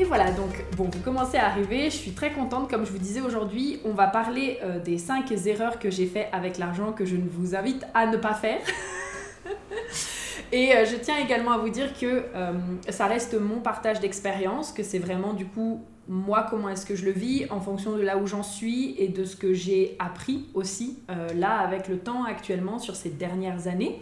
Et voilà, donc bon, vous commencez à arriver, je suis très contente, comme je vous disais aujourd'hui, on va parler euh, des 5 erreurs que j'ai fait avec l'argent que je ne vous invite à ne pas faire. Et euh, je tiens également à vous dire que euh, ça reste mon partage d'expérience, que c'est vraiment du coup moi comment est-ce que je le vis en fonction de là où j'en suis et de ce que j'ai appris aussi là avec le temps actuellement sur ces dernières années.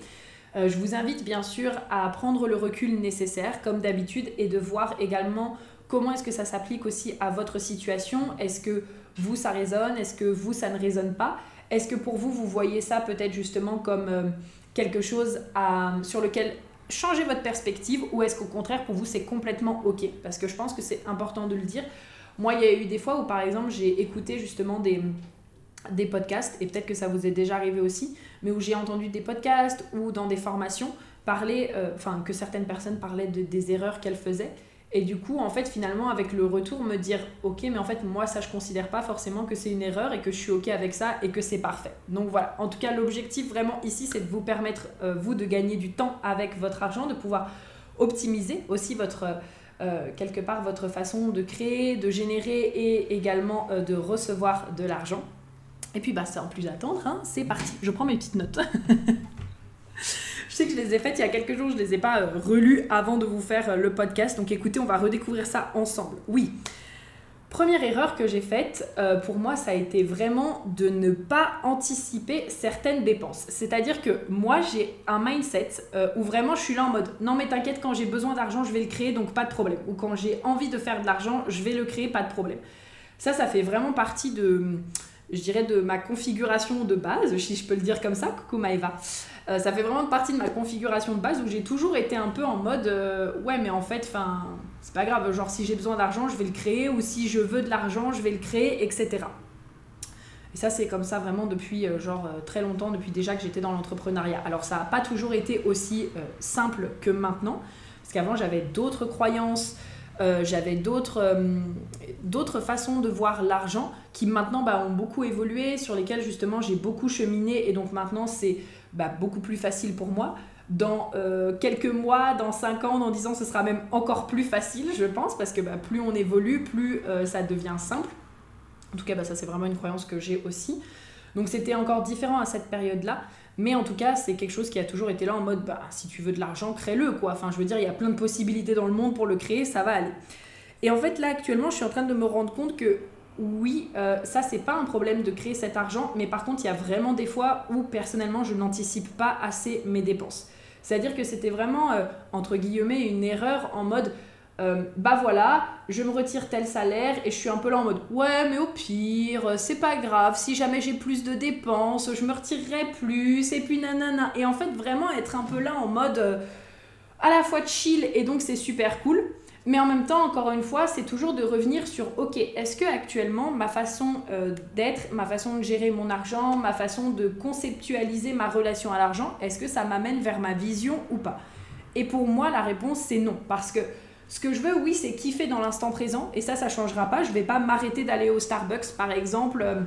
je vous invite bien sûr à prendre le recul nécessaire comme d'habitude et de voir également Comment est-ce que ça s'applique aussi à votre situation? Est-ce que vous, ça résonne? Est-ce que vous, ça ne résonne pas? Est-ce que pour vous, vous voyez ça peut-être justement comme euh, quelque chose sur lequel changer votre perspective ou est-ce qu'au contraire, pour vous, c'est complètement OK? Parce que je pense que c'est important de le dire. Moi, il y a eu des fois où, par exemple, j'ai écouté justement des, podcasts, et peut-être que ça vous est déjà arrivé aussi, mais où j'ai entendu des podcasts ou dans des formations parler, euh, enfin, que certaines personnes parlaient de, des erreurs qu'elles faisaient. Et du coup, en fait, finalement, avec le retour, me dire, ok, mais en fait, moi, ça, je considère pas forcément que c'est une erreur et que je suis ok avec ça et que c'est parfait. Donc voilà, en tout cas, l'objectif vraiment ici, c'est de vous permettre, euh, vous, de gagner du temps avec votre argent, de pouvoir optimiser aussi votre, euh, quelque part, votre façon de créer, de générer et également euh, de recevoir de l'argent. Et puis, bah, sans plus attendre, hein, c'est parti. Je prends mes petites notes. Je sais que je les ai faites il y a quelques jours, je ne les ai pas euh, relues avant de vous faire euh, le podcast. Donc écoutez, on va redécouvrir ça ensemble. Oui. Première erreur que j'ai faite, euh, pour moi, ça a été vraiment de ne pas anticiper certaines dépenses. C'est-à-dire que moi, j'ai un mindset où vraiment je suis là en mode non mais t'inquiète, quand j'ai besoin d'argent, je vais le créer, donc pas de problème. Ou quand j'ai envie de faire de l'argent, je vais le créer, pas de problème. Ça, ça fait vraiment partie de, je dirais, de ma configuration de base, si je peux le dire comme ça. Coucou Maëva. Euh, ça fait vraiment partie de ma configuration de base où j'ai toujours été un peu en mode euh, ouais mais en fait c'est pas grave genre si j'ai besoin d'argent je vais le créer ou si je veux de l'argent je vais le créer etc et ça c'est comme ça vraiment depuis euh, genre très longtemps depuis déjà que j'étais dans l'entrepreneuriat. Alors ça n'a pas toujours été aussi simple que maintenant parce qu'avant j'avais d'autres croyances j'avais d'autres d'autres façons de voir l'argent qui maintenant bah, ont beaucoup évolué, sur lesquelles justement j'ai beaucoup cheminé et donc maintenant c'est bah, beaucoup plus facile pour moi. Dans euh, quelques mois, dans 5 ans, dans 10 ans, ce sera même encore plus facile, je pense, parce que bah, plus on évolue, plus euh, ça devient simple. En tout cas, bah, ça c'est vraiment une croyance que j'ai aussi. Donc c'était encore différent à cette période-là. Mais en tout cas, c'est quelque chose qui a toujours été là en mode, bah, si tu veux de l'argent, crée-le, quoi. Enfin, je veux dire, il y a plein de possibilités dans le monde pour le créer, ça va aller. Et en fait, là, actuellement, je suis en train de me rendre compte que oui, euh, ça c'est pas un problème de créer cet argent, mais par contre il y a vraiment des fois où personnellement je n'anticipe pas assez mes dépenses. C'est-à-dire que c'était vraiment euh, entre guillemets une erreur en mode euh, bah voilà, je me retire tel salaire et je suis un peu là en mode ouais mais au pire c'est pas grave, si jamais j'ai plus de dépenses je me retirerai plus et puis nanana et en fait vraiment être un peu là en mode à la fois chill et donc c'est super cool mais en même temps, encore une fois, c'est toujours de revenir sur, ok, est-ce que actuellement ma façon euh, d'être, ma façon de gérer mon argent, ma façon de conceptualiser ma relation à l'argent, est-ce que ça m'amène vers ma vision ou pas? Et pour moi, la réponse, c'est non. Parce que ce que je veux, oui, c'est kiffer dans l'instant présent, et ça, ça changera pas. Je vais pas m'arrêter d'aller au Starbucks, par exemple, euh,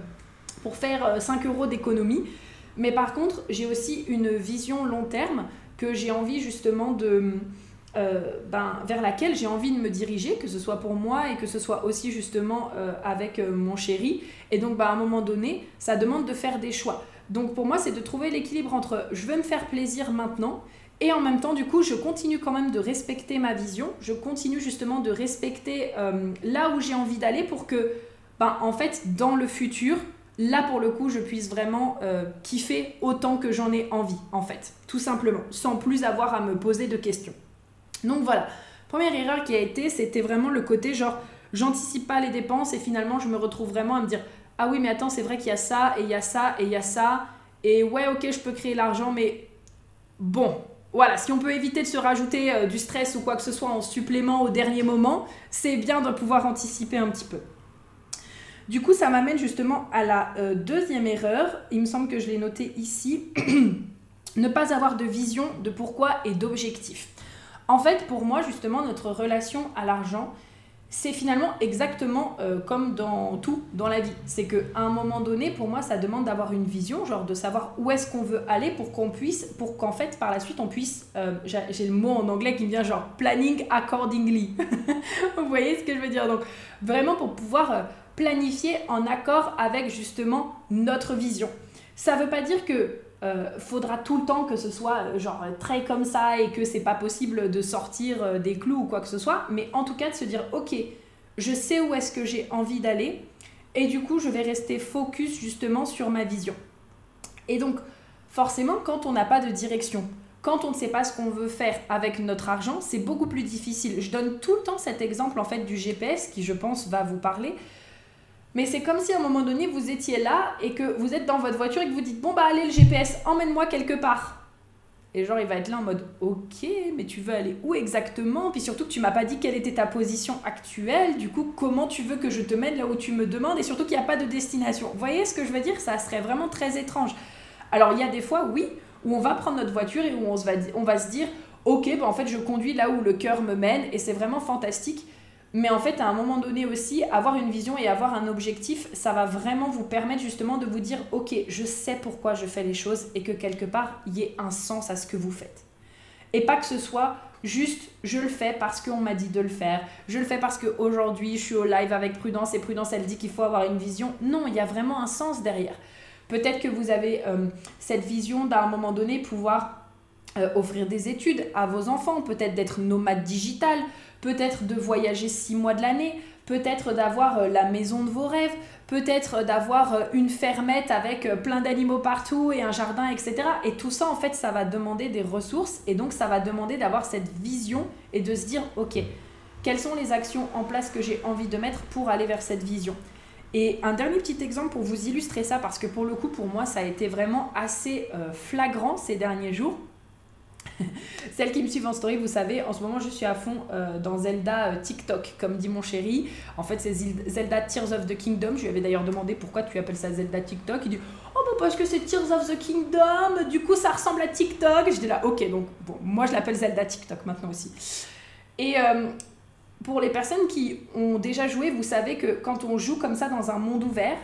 pour faire 5 euh, euros d'économie. Mais par contre, j'ai aussi une vision long terme que j'ai envie justement de euh, ben, vers laquelle j'ai envie de me diriger, que ce soit pour moi et que ce soit aussi justement euh, avec euh, mon chéri. Et donc, ben, à un moment donné, ça demande de faire des choix. Donc, pour moi, c'est de trouver l'équilibre entre je veux me faire plaisir maintenant et en même temps, du coup, je continue quand même de respecter ma vision. Je continue justement de respecter là où j'ai envie d'aller pour que, ben, en fait, dans le futur, là pour le coup, je puisse vraiment kiffer autant que j'en ai envie, en fait, tout simplement, sans plus avoir à me poser de questions. Donc voilà, première erreur qui a été, c'était vraiment le côté genre, j'anticipe pas les dépenses et finalement je me retrouve vraiment à me dire, ah oui mais attends, c'est vrai qu'il y a ça et il y a ça et il y a ça, et ouais ok je peux créer l'argent, mais bon, voilà, si on peut éviter de se rajouter euh, du stress ou quoi que ce soit en supplément au dernier moment, c'est bien de pouvoir anticiper un petit peu. Du coup, ça m'amène justement à la euh, deuxième erreur. Il me semble que je l'ai noté ici. ne pas avoir de vision, de pourquoi et d'objectif. En fait, pour moi, justement, notre relation à l'argent, c'est finalement exactement euh, comme dans tout dans la vie. C'est qu'à un moment donné, pour moi, ça demande d'avoir une vision, genre de savoir où est-ce qu'on veut aller pour qu'on puisse, pour qu'en fait, par la suite, on puisse, euh, j'ai le mot en anglais qui me vient genre planning accordingly. Vous voyez ce que je veux dire? Donc, vraiment pour pouvoir euh, planifier en accord avec justement notre vision. Ça ne veut pas dire que euh, faudra tout le temps que ce soit euh, genre très comme ça et que c'est pas possible de sortir euh, des clous ou quoi que ce soit, mais en tout cas de se dire ok, je sais où est-ce que j'ai envie d'aller et du coup je vais rester focus justement sur ma vision. Et donc forcément quand on n'a pas de direction, quand on ne sait pas ce qu'on veut faire avec notre argent, c'est beaucoup plus difficile. Je donne tout le temps cet exemple en fait du GPS qui je pense va vous parler. Mais c'est comme si à un moment donné, vous étiez là et que vous êtes dans votre voiture et que vous dites Bon, bah, allez, le GPS, emmène-moi quelque part. Et genre, il va être là en mode Ok, mais tu veux aller où exactement? Puis surtout que tu m'as pas dit quelle était ta position actuelle. Du coup, comment tu veux que je te mène là où tu me demandes Et surtout qu'il n'y a pas de destination. Vous voyez ce que je veux dire? Ça serait vraiment très étrange. Alors, il y a des fois, oui, où on va prendre notre voiture et où on, va, on va se dire Ok, bah, en fait, je conduis là où le cœur me mène et c'est vraiment fantastique. Mais en fait, à un moment donné aussi, avoir une vision et avoir un objectif, ça va vraiment vous permettre justement de vous dire, ok, je sais pourquoi je fais les choses et que quelque part, il y ait un sens à ce que vous faites. Et pas que ce soit juste, je le fais parce qu'on m'a dit de le faire, je le fais parce qu'aujourd'hui, je suis au live avec Prudence et Prudence, elle dit qu'il faut avoir une vision. Non, il y a vraiment un sens derrière. Peut-être que vous avez euh, cette vision d'un moment donné pouvoir euh, offrir des études à vos enfants, peut-être d'être nomade digital, peut-être de voyager six mois de l'année, peut-être d'avoir euh, la maison de vos rêves, peut-être d'avoir euh, une fermette avec euh, plein d'animaux partout et un jardin, etc. Et tout ça, en fait, ça va demander des ressources et donc ça va demander d'avoir cette vision et de se dire, ok, quelles sont les actions en place que j'ai envie de mettre pour aller vers cette vision? Et un dernier petit exemple pour vous illustrer ça, parce que pour le coup, pour moi, ça a été vraiment assez flagrant ces derniers jours. Celles qui me suivent en story, vous savez, en ce moment je suis à fond euh, dans Zelda euh, TikTok, comme dit mon chéri. En fait, c'est Zelda Tears of the Kingdom. Je lui avais d'ailleurs demandé pourquoi tu appelles ça Zelda TikTok. Il dit Oh, bah parce que c'est Tears of the Kingdom, du coup ça ressemble à TikTok. J'étais là, ok, donc bon, moi je l'appelle Zelda TikTok maintenant aussi. Et euh, pour les personnes qui ont déjà joué, vous savez que quand on joue comme ça dans un monde ouvert,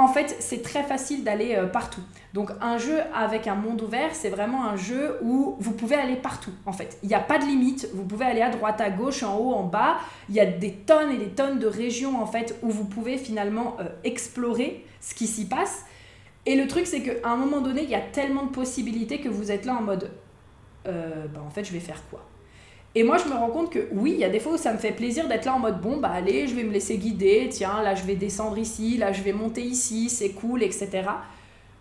en fait, c'est très facile d'aller euh, partout. Donc un jeu avec un monde ouvert, c'est vraiment un jeu où vous pouvez aller partout, en fait. Il n'y a pas de limite, vous pouvez aller à droite, à gauche, en haut, en bas. Il y a des tonnes et des tonnes de régions, en fait, où vous pouvez finalement euh, explorer ce qui s'y passe. Et le truc, c'est qu'à un moment donné, il y a tellement de possibilités que vous êtes là en mode, euh, bah, en fait, je vais faire quoi? Et moi, je me rends compte que oui, il y a des fois où ça me fait plaisir d'être là en mode bon, bah allez, je vais me laisser guider, tiens, là je vais descendre ici, là je vais monter ici, c'est cool, etc.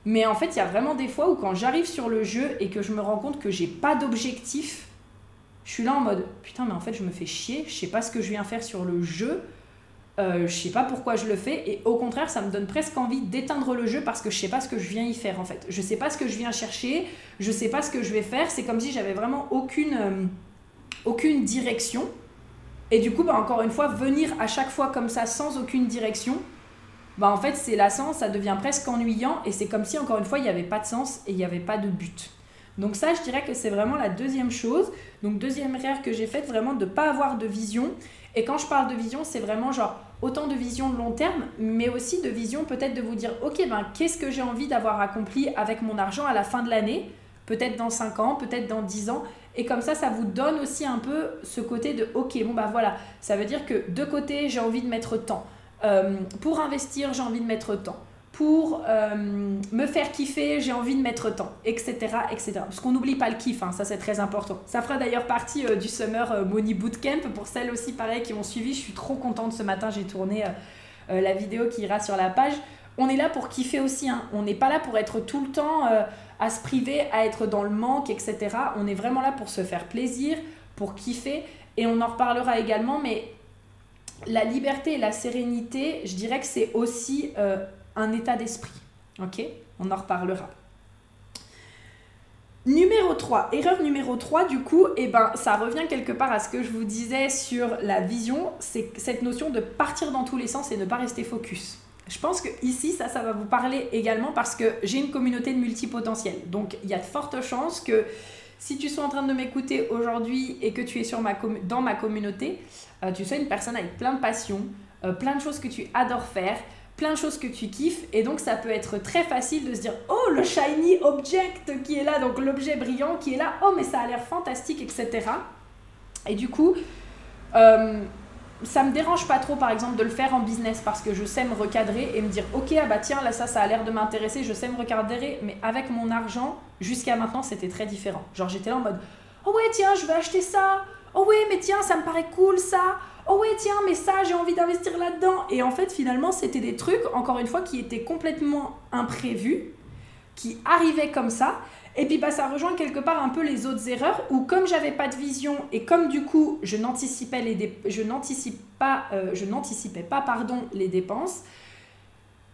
Mais en fait, il y a vraiment des fois où quand j'arrive sur le jeu et que je me rends compte que j'ai pas d'objectif, je suis là en mode putain, mais en fait, je me fais chier, je sais pas ce que je viens faire sur le jeu, euh, je sais pas pourquoi je le fais, et au contraire, ça me donne presque envie d'éteindre le jeu parce que je sais pas ce que je viens y faire en fait. Je sais pas ce que je viens chercher, je sais pas ce que je vais faire, c'est comme si j'avais vraiment aucune. Euh, aucune direction. Et du coup, bah, encore une fois, venir à chaque fois comme ça sans aucune direction, bah, en fait, c'est lassant, ça devient presque ennuyant et c'est comme si, encore une fois, il n'y avait pas de sens et il n'y avait pas de but. Donc ça, je dirais que c'est vraiment la deuxième chose. Donc deuxième erreur que j'ai faite, vraiment de ne pas avoir de vision. Et quand je parle de vision, c'est vraiment genre autant de vision de long terme, mais aussi de vision peut-être de vous dire, ok, ben qu'est-ce que j'ai envie d'avoir accompli avec mon argent à la fin de l'année? Peut-être dans 5 ans, peut-être dans 10 ans. Et comme ça, ça vous donne aussi un peu ce côté de ok, bon bah voilà, ça veut dire que de côté, j'ai envie de mettre temps. Euh, pour investir, j'ai envie de mettre temps. Pour euh, me faire kiffer, j'ai envie de mettre temps, etc. etc. Parce qu'on n'oublie pas le kiff, hein, ça c'est très important. Ça fera d'ailleurs partie euh, du Summer Money Bootcamp. Pour celles aussi, pareil, qui m'ont suivi, je suis trop contente ce matin, j'ai tourné la vidéo qui ira sur la page. On est là pour kiffer aussi, hein. on n'est pas là pour être tout le temps à se priver, à être dans le manque, etc. On est vraiment là pour se faire plaisir, pour kiffer. Et on en reparlera également, mais la liberté et la sérénité, je dirais que c'est aussi euh, un état d'esprit. On en reparlera. Numéro 3, erreur numéro 3 du coup, eh ben, ça revient quelque part à ce que je vous disais sur la vision, c'est cette notion de partir dans tous les sens et ne pas rester focus. Je pense que ici, ça, ça va vous parler également parce que j'ai une communauté de multipotentiels. Donc il y a de fortes chances que si tu sois en train de m'écouter aujourd'hui et que tu es sur ma dans ma communauté, euh, tu sois une personne avec plein de passion, euh, plein de choses que tu adores faire, plein de choses que tu kiffes. Et donc ça peut être très facile de se dire oh le shiny object qui est là donc l'objet brillant qui est là. Oh mais ça a l'air fantastique etc et du coup euh, ça me dérange pas trop par exemple de le faire en business parce que je sais me recadrer et me dire ok ah bah tiens là ça ça a l'air de m'intéresser je sais me recadrer. Mais avec mon argent jusqu'à maintenant c'était très différent. Genre j'étais là en mode oh ouais tiens je vais acheter ça. Oh ouais mais tiens ça me paraît cool ça. Oh ouais tiens mais ça j'ai envie d'investir là-dedans. Et en fait finalement c'était des trucs encore une fois qui étaient complètement imprévus qui arrivaient comme ça et puis bah ça rejoint quelque part un peu les autres erreurs où comme j'avais pas de vision et comme du coup je n'anticipais les je pas euh, je n'anticipais pas pardon les dépenses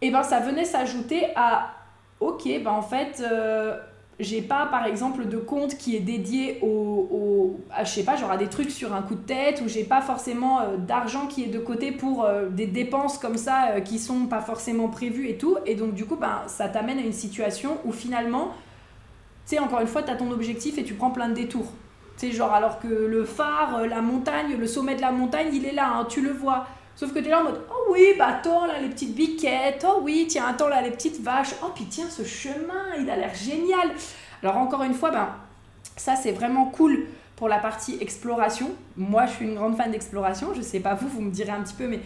et ben ça venait s'ajouter à ok ben en fait euh, j'ai pas par exemple de compte qui est dédié au, je sais pas genre à des trucs sur un coup de tête ou j'ai pas forcément euh, d'argent qui est de côté pour des dépenses comme ça euh, qui sont pas forcément prévues et tout. Et donc du coup ben ça t'amène à une situation où finalement sais encore une fois tu as ton objectif et tu prends plein de détours tu sais genre alors que le phare la montagne le sommet de la montagne il est là hein, tu le vois Sauf que tu es là en mode Oh oui, bah attends là les petites biquettes, oh oui, tiens, attends là les petites vaches, oh puis tiens ce chemin, il a l'air génial. Alors encore une fois, ben, ça c'est vraiment cool pour la partie exploration. Moi je suis une grande fan d'exploration, je sais pas vous, vous me direz un petit peu, mais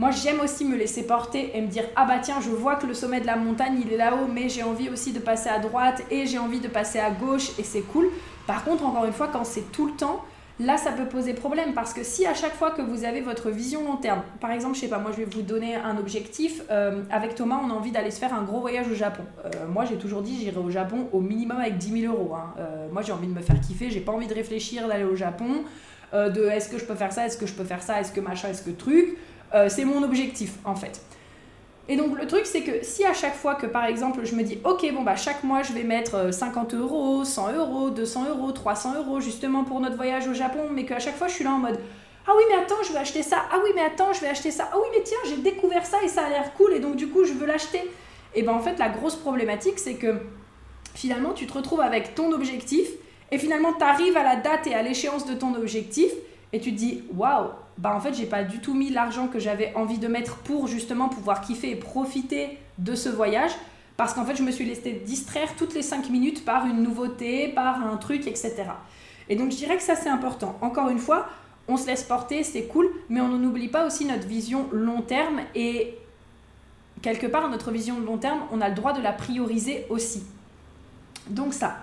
moi j'aime aussi me laisser porter et me dire Ah bah tiens, je vois que le sommet de la montagne il est là-haut, mais j'ai envie aussi de passer à droite et j'ai envie de passer à gauche et c'est cool. Par contre, encore une fois, quand c'est tout le temps, là ça peut poser problème parce que si à chaque fois que vous avez votre vision long terme, par exemple, je sais pas, moi je vais vous donner un objectif, euh, avec Thomas on a envie d'aller se faire un gros voyage au Japon. Euh, moi j'ai toujours dit j'irai au Japon au minimum avec 10 000 euros. Hein. Euh, moi j'ai envie de me faire kiffer, j'ai pas envie de réfléchir d'aller au Japon, de est-ce que je peux faire ça, est-ce que je peux faire ça, est-ce que machin, est-ce que truc. C'est mon objectif en fait. Et donc le truc c'est que si à chaque fois que par exemple je me dis ok bon bah chaque mois je vais mettre 50 euh, euros, 100 euros, 200 euros, 300 euros justement pour notre voyage au Japon, mais qu'à chaque fois je suis là en mode ah oui mais attends je vais acheter ça, ah oui mais attends je vais acheter ça, ah oui mais tiens j'ai découvert ça et ça a l'air cool et donc du coup je veux l'acheter. Et ben en fait la grosse problématique c'est que finalement tu te retrouves avec ton objectif et finalement tu arrives à la date et à l'échéance de ton objectif et tu te dis waouh bah en fait j'ai pas du tout mis l'argent que j'avais envie de mettre pour justement pouvoir kiffer et profiter de ce voyage parce qu'en fait je me suis laissé distraire toutes les 5 minutes par une nouveauté, par un truc, etc. Et donc je dirais que ça c'est important. Encore une fois, on se laisse porter, c'est cool, mais on n'oublie pas aussi notre vision long terme et quelque part notre vision long terme, on a le droit de la prioriser aussi. Donc ça,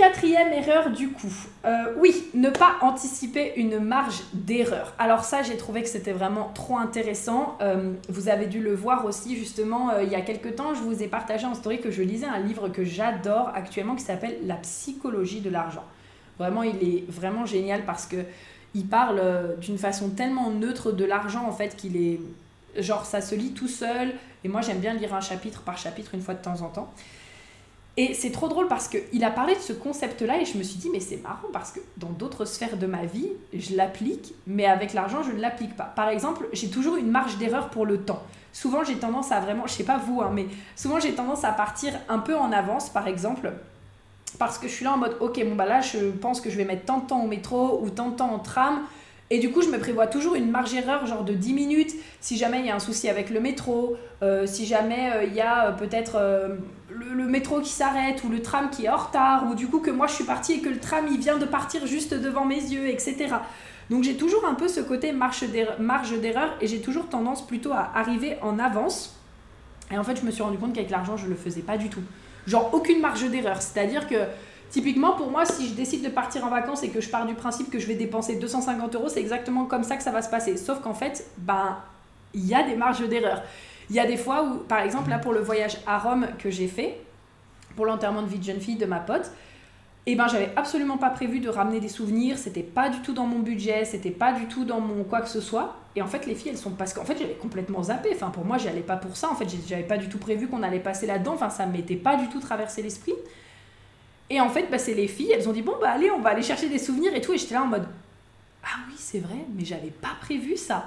Quatrième erreur du coup. Euh, oui, ne pas anticiper une marge d'erreur. Alors ça, j'ai trouvé que c'était vraiment trop intéressant. Euh, vous avez dû le voir aussi justement euh, il y a quelques temps. Je vous ai partagé en story que je lisais un livre que j'adore actuellement qui s'appelle La psychologie de l'argent. Vraiment, il est vraiment génial parce que il parle d'une façon tellement neutre de l'argent en fait qu'il est genre ça se lit tout seul. Et moi, j'aime bien lire un chapitre par chapitre une fois de temps en temps. Et c'est trop drôle parce qu'il a parlé de ce concept-là et je me suis dit, mais c'est marrant parce que dans d'autres sphères de ma vie, je l'applique, mais avec l'argent, je ne l'applique pas. Par exemple, j'ai toujours une marge d'erreur pour le temps. Souvent, j'ai tendance à vraiment, je sais pas vous, hein, mais souvent, j'ai tendance à partir un peu en avance, par exemple, parce que je suis là en mode, ok, bon, bah là, je pense que je vais mettre tant de temps au métro ou tant de temps en tram. Et du coup, je me prévois toujours une marge d'erreur, genre de 10 minutes, si jamais il y a un souci avec le métro, euh, si jamais euh, il y a euh, peut-être le, métro qui s'arrête ou le tram qui est en retard, ou du coup que moi je suis partie et que le tram il vient de partir juste devant mes yeux, etc. Donc j'ai toujours un peu ce côté marge d'erreur et j'ai toujours tendance plutôt à arriver en avance. Et en fait, je me suis rendu compte qu'avec l'argent, je le faisais pas du tout. Genre aucune marge d'erreur. C'est-à-dire que typiquement pour moi, si je décide de partir en vacances et que je pars du principe que je vais dépenser 250 euros, c'est exactement comme ça que ça va se passer. Sauf qu'en fait, ben il y a des marges d'erreur. Il y a des fois où, par exemple, là pour le voyage à Rome que j'ai fait, pour l'enterrement de vie de jeune fille de ma pote, eh ben j'avais absolument pas prévu de ramener des souvenirs, c'était pas du tout dans mon budget, c'était pas du tout dans mon quoi que ce soit. Et en fait, les filles, elles sont parce qu'en fait, j'avais complètement zappé. Enfin, pour moi, j'y allais pas pour ça. En fait, j'avais pas du tout prévu qu'on allait passer là-dedans. Enfin, ça m'était pas du tout traversé l'esprit. Et en fait, bah, c'est les filles, elles ont dit bon, bah allez, on va aller chercher des souvenirs et tout. Et j'étais là en mode ah oui, c'est vrai, mais j'avais pas prévu ça.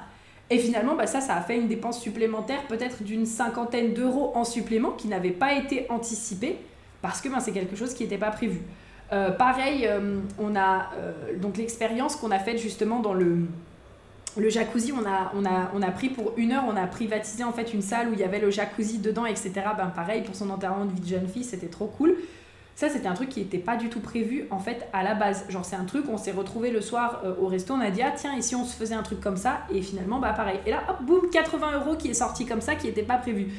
Et finalement, bah, ça, ça a fait une dépense supplémentaire, peut-être d'une cinquantaine d'euros en supplément, qui n'avait pas été anticipée, parce que ben, c'est quelque chose qui n'était pas prévu. Euh, pareil, euh, on a euh, donc l'expérience qu'on a faite justement dans le, le jacuzzi, on a, on, a, on a pris pour une heure, on a privatisé en fait une salle où il y avait le jacuzzi dedans, etc. Ben, pareil, pour son enterrement de vie de jeune fille, c'était trop cool. Ça, c'était un truc qui n'était pas du tout prévu en fait à la base. Genre, c'est un truc, on s'est retrouvé le soir au resto, on a dit, ah tiens, ici on se faisait un truc comme ça, et finalement, bah pareil. Et là, hop, boum, 80 euros qui est sorti comme ça, qui n'était pas prévu.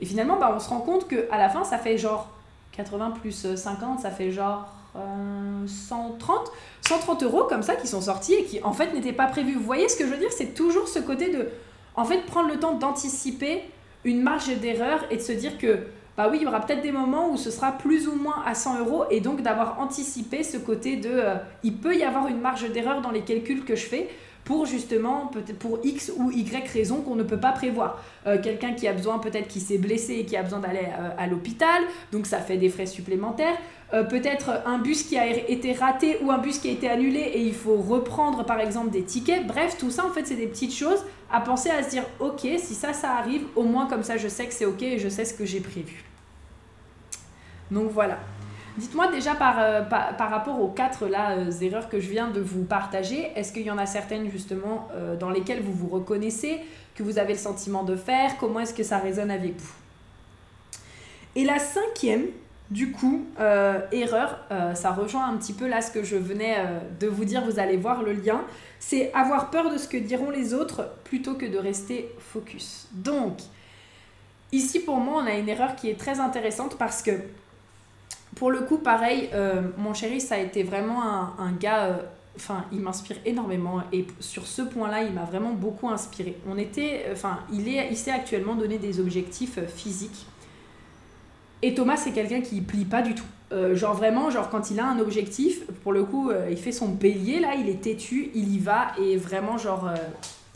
Et finalement, bah, on se rend compte qu'à la fin, ça fait genre 80 plus 50, ça fait genre 130, euh, 130 euros comme ça qui sont sortis et qui en fait n'étaient pas prévus. Vous voyez ce que je veux dire? C'est toujours ce côté de, en fait, prendre le temps d'anticiper une marge d'erreur et de se dire que, bah oui, il y aura peut-être des moments où ce sera plus ou moins à 100 euros et donc d'avoir anticipé ce côté de, euh, il peut y avoir une marge d'erreur dans les calculs que je fais pour justement, pour X ou Y raison qu'on ne peut pas prévoir. Euh, quelqu'un qui a besoin, peut-être qui s'est blessé et qui a besoin d'aller à l'hôpital, donc ça fait des frais supplémentaires. Euh, peut-être un bus qui a été raté ou un bus qui a été annulé et il faut reprendre par exemple des tickets. Bref, tout ça en fait c'est des petites choses à penser à se dire ok si ça ça arrive au moins comme ça je sais que c'est ok et je sais ce que j'ai prévu. Donc voilà. Dites-moi déjà par, euh, par, rapport aux quatre euh, erreurs que je viens de vous partager, est-ce qu'il y en a certaines justement dans lesquelles vous vous reconnaissez, que vous avez le sentiment de faire? Comment est-ce que ça résonne avec vous? Et la cinquième, du coup, euh, erreur, euh, ça rejoint un petit peu là ce que je venais euh, de vous dire, vous allez voir le lien, c'est avoir peur de ce que diront les autres plutôt que de rester focus. Donc, ici pour moi, on a une erreur qui est très intéressante parce que, pour le coup, pareil, mon chéri, ça a été vraiment un, gars, enfin, il m'inspire énormément et sur ce point-là, il m'a vraiment beaucoup inspiré. On était, enfin, il, il s'est actuellement donné des objectifs physiques et Thomas, c'est quelqu'un qui plie pas du tout. Euh, genre vraiment, genre quand il a un objectif, pour le coup, euh, il fait son bélier là, il est têtu, il y va et vraiment genre, euh,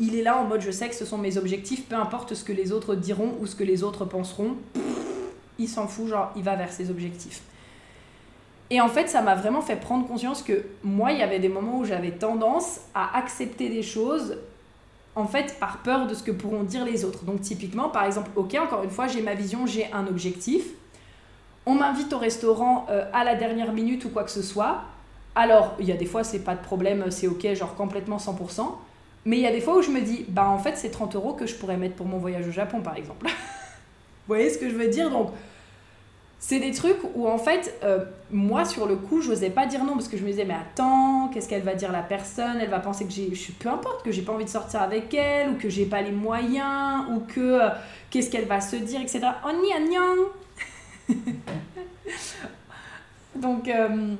il est là en mode je sais que ce sont mes objectifs, peu importe ce que les autres diront ou ce que les autres penseront, il s'en fout, genre il va vers ses objectifs. Et en fait, ça m'a vraiment fait prendre conscience que moi, il y avait des moments où j'avais tendance à accepter des choses en fait par peur de ce que pourront dire les autres. Donc typiquement, par exemple, ok, encore une fois, j'ai ma vision, j'ai un objectif on m'invite au restaurant euh, à la dernière minute ou quoi que ce soit. Alors, il y a des fois, c'est pas de problème, c'est ok, genre complètement 100%. Mais il y a des fois où je me dis, bah en fait, c'est 30 euros que je pourrais mettre pour mon voyage au Japon, par exemple. Vous voyez ce que je veux dire? Donc, c'est des trucs où en fait, euh, moi sur le coup, je n'osais pas dire non parce que je me disais, mais attends, qu'est-ce qu'elle va dire la personne? Elle va penser que j'ai. Peu importe, que j'ai pas envie de sortir avec elle, ou que j'ai pas les moyens, ou que. Euh, qu'est-ce qu'elle va se dire, etc. Oh, Donc, euh,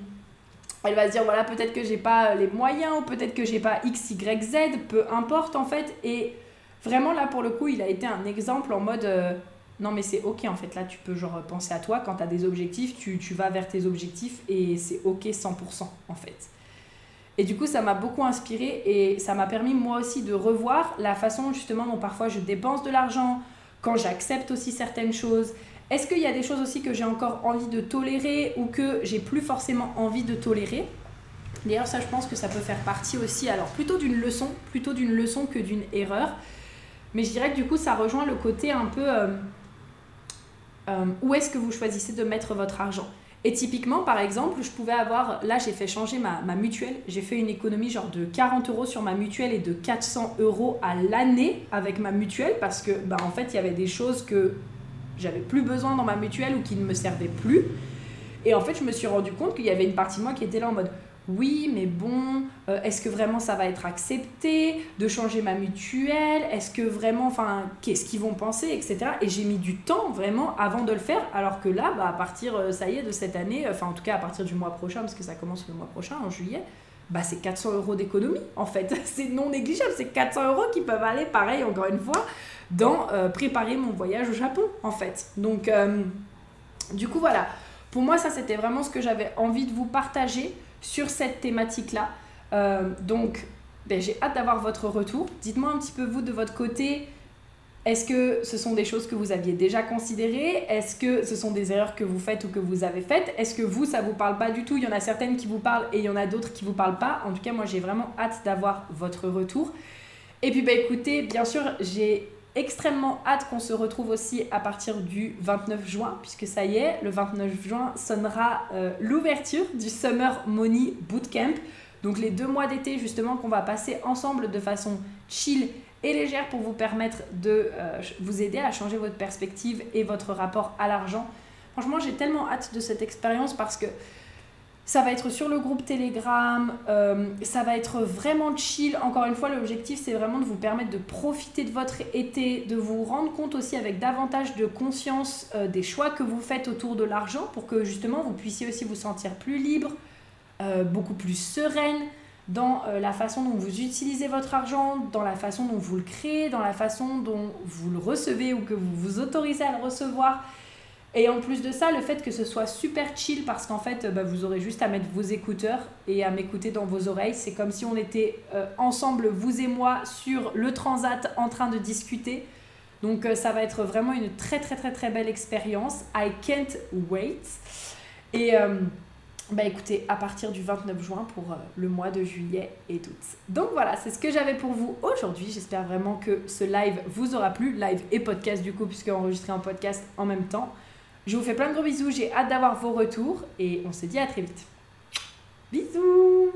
elle va se dire voilà, peut-être que j'ai pas les moyens, ou peut-être que j'ai pas X, Y, Z, peu importe en fait. Et vraiment, là, pour le coup, il a été un exemple en mode non, mais c'est ok en fait. Là, tu peux genre penser à toi quand tu des objectifs, tu, tu vas vers tes objectifs et c'est ok 100% en fait. Et du coup, ça m'a beaucoup inspiré et ça m'a permis moi aussi de revoir la façon justement dont parfois je dépense de l'argent, quand j'accepte aussi certaines choses est-ce qu'il y a des choses aussi que j'ai encore envie de tolérer ou que j'ai plus forcément envie de tolérer? D'ailleurs, ça, je pense que ça peut faire partie aussi, alors plutôt d'une leçon, plutôt d'une leçon que d'une erreur. Mais je dirais que du coup, ça rejoint le côté un peu euh, euh, où est-ce que vous choisissez de mettre votre argent? Et typiquement, par exemple, je pouvais avoir, là j'ai fait changer ma, mutuelle, j'ai fait une économie genre de 40 euros sur ma mutuelle et de 400 euros à l'année avec ma mutuelle parce que, bah, en fait, il y avait des choses que j'avais plus besoin dans ma mutuelle ou qui ne me servait plus. Et en fait, je me suis rendu compte qu'il y avait une partie de moi qui était là en mode oui, mais bon, euh, est-ce que vraiment ça va être accepté de changer ma mutuelle? Est-ce que vraiment, enfin, qu'est-ce qu'ils vont penser, etc. Et j'ai mis du temps vraiment avant de le faire, alors que là, bah, à partir, euh, ça y est, de cette année, enfin en tout cas à partir du mois prochain, parce que ça commence le mois prochain, en juillet, bah, c'est 400 euros d'économie en fait. c'est non négligeable, c'est 400 euros qui peuvent aller, pareil, encore une fois, dans euh, préparer mon voyage au Japon, en fait. Donc, euh, du coup, voilà. Pour moi, ça, c'était vraiment ce que j'avais envie de vous partager sur cette thématique-là. Euh, donc, ben, j'ai hâte d'avoir votre retour. Dites-moi un petit peu, vous, de votre côté, Est-ce que ce sont des choses que vous aviez déjà considérées? Est-ce que ce sont des erreurs que vous faites ou que vous avez faites? Est-ce que vous, ça vous parle pas du tout? Il y en a certaines qui vous parlent et il y en a d'autres qui vous parlent pas. En tout cas, moi, j'ai vraiment hâte d'avoir votre retour. Et puis, bah écoutez, bien sûr, j'ai extrêmement hâte qu'on se retrouve aussi à partir du 29 juin, puisque ça y est, le 29 juin sonnera euh, l'ouverture du Summer Money Bootcamp. Donc les deux mois d'été justement qu'on va passer ensemble de façon chill et légère pour vous permettre de euh, vous aider à changer votre perspective et votre rapport à l'argent. Franchement, j'ai tellement hâte de cette expérience parce que ça va être sur le groupe Telegram, euh, ça va être vraiment chill. Encore une fois, l'objectif, c'est vraiment de vous permettre de profiter de votre été, de vous rendre compte aussi avec davantage de conscience euh, des choix que vous faites autour de l'argent pour que justement vous puissiez aussi vous sentir plus libre, beaucoup plus sereine dans euh, la façon dont vous utilisez votre argent, dans la façon dont vous le créez, dans la façon dont vous le recevez ou que vous vous autorisez à le recevoir. Et en plus de ça, le fait que ce soit super chill parce qu'en fait, bah, vous aurez juste à mettre vos écouteurs et à m'écouter dans vos oreilles. C'est comme si on était euh, ensemble, vous et moi, sur le transat en train de discuter. Donc euh, ça va être vraiment une très très très très belle expérience. I can't wait. Et bah écoutez, à partir du 29 juin pour euh, le mois de juillet et d'août. Donc voilà, c'est ce que j'avais pour vous aujourd'hui. J'espère vraiment que ce live vous aura plu. Live et podcast du coup, puisque enregistré en podcast en même temps. Je vous fais plein de gros bisous, j'ai hâte d'avoir vos retours et on se dit à très vite. Bisous